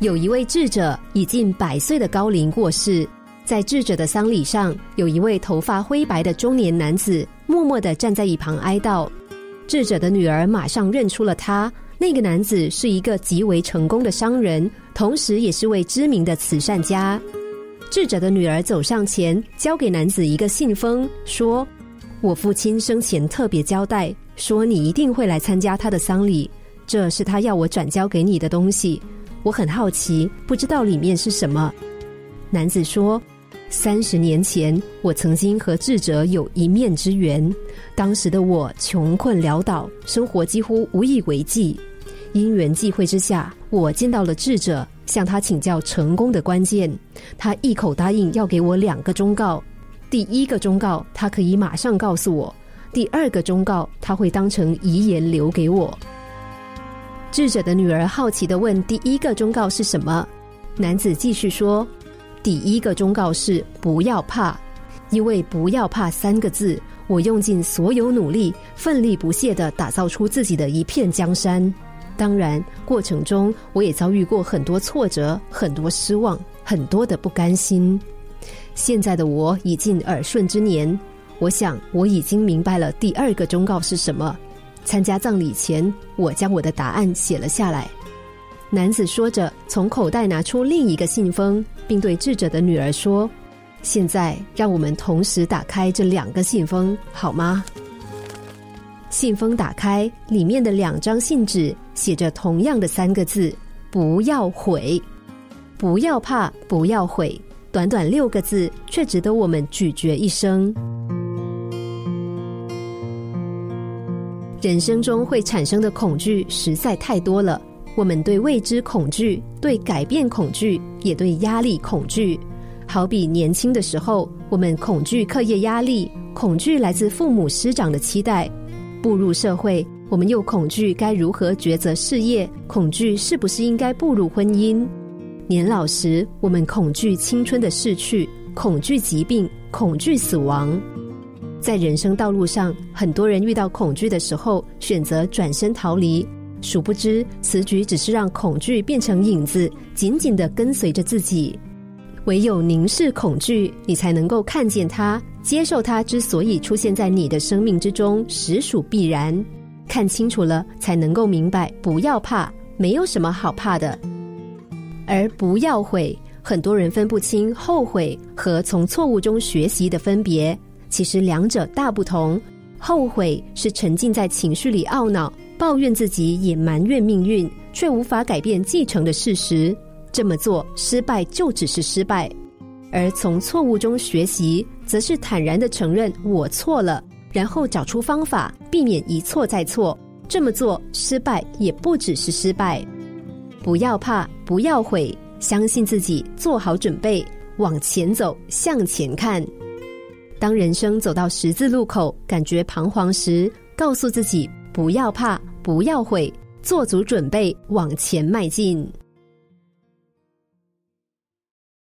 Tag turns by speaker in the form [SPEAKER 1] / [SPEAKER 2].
[SPEAKER 1] 有一位智者已近百岁的高龄过世，在智者的丧礼上，有一位头发灰白的中年男子默默的站在一旁哀悼。智者的女儿马上认出了他，那个男子是一个极为成功的商人，同时也是位知名的慈善家。智者的女儿走上前，交给男子一个信封，说：“我父亲生前特别交代，说你一定会来参加他的丧礼，这是他要我转交给你的东西。”我很好奇，不知道里面是什么。男子说：“三十年前，我曾经和智者有一面之缘。当时的我穷困潦倒，生活几乎无以为继。因缘际会之下，我见到了智者，向他请教成功的关键。他一口答应要给我两个忠告：第一个忠告，他可以马上告诉我；第二个忠告，他会当成遗言留给我。”智者的女儿好奇的问：“第一个忠告是什么？”男子继续说：“第一个忠告是不要怕，因为不要怕三个字，我用尽所有努力，奋力不懈的打造出自己的一片江山。当然，过程中我也遭遇过很多挫折，很多失望，很多的不甘心。现在的我已近耳顺之年，我想我已经明白了第二个忠告是什么。”参加葬礼前，我将我的答案写了下来。男子说着，从口袋拿出另一个信封，并对智者的女儿说：“现在让我们同时打开这两个信封，好吗？”信封打开，里面的两张信纸写着同样的三个字：“不要悔，不要怕，不要悔。”短短六个字，却值得我们咀嚼一生。人生中会产生的恐惧实在太多了，我们对未知恐惧，对改变恐惧，也对压力恐惧。好比年轻的时候，我们恐惧课业压力，恐惧来自父母师长的期待；步入社会，我们又恐惧该如何抉择事业，恐惧是不是应该步入婚姻。年老时，我们恐惧青春的逝去，恐惧疾病，恐惧死亡。在人生道路上，很多人遇到恐惧的时候，选择转身逃离。殊不知，此举只是让恐惧变成影子，紧紧的跟随着自己。唯有凝视恐惧，你才能够看见它，接受它之所以出现在你的生命之中，实属必然。看清楚了，才能够明白，不要怕，没有什么好怕的。而不要悔，很多人分不清后悔和从错误中学习的分别。其实两者大不同。后悔是沉浸在情绪里懊恼、抱怨自己，也埋怨命运，却无法改变继承的事实。这么做失败就只是失败。而从错误中学习，则是坦然的承认我错了，然后找出方法避免一错再错。这么做失败也不只是失败。不要怕，不要悔，相信自己，做好准备，往前走，向前看。当人生走到十字路口，感觉彷徨时，告诉自己不要怕，不要悔，做足准备，往前迈进。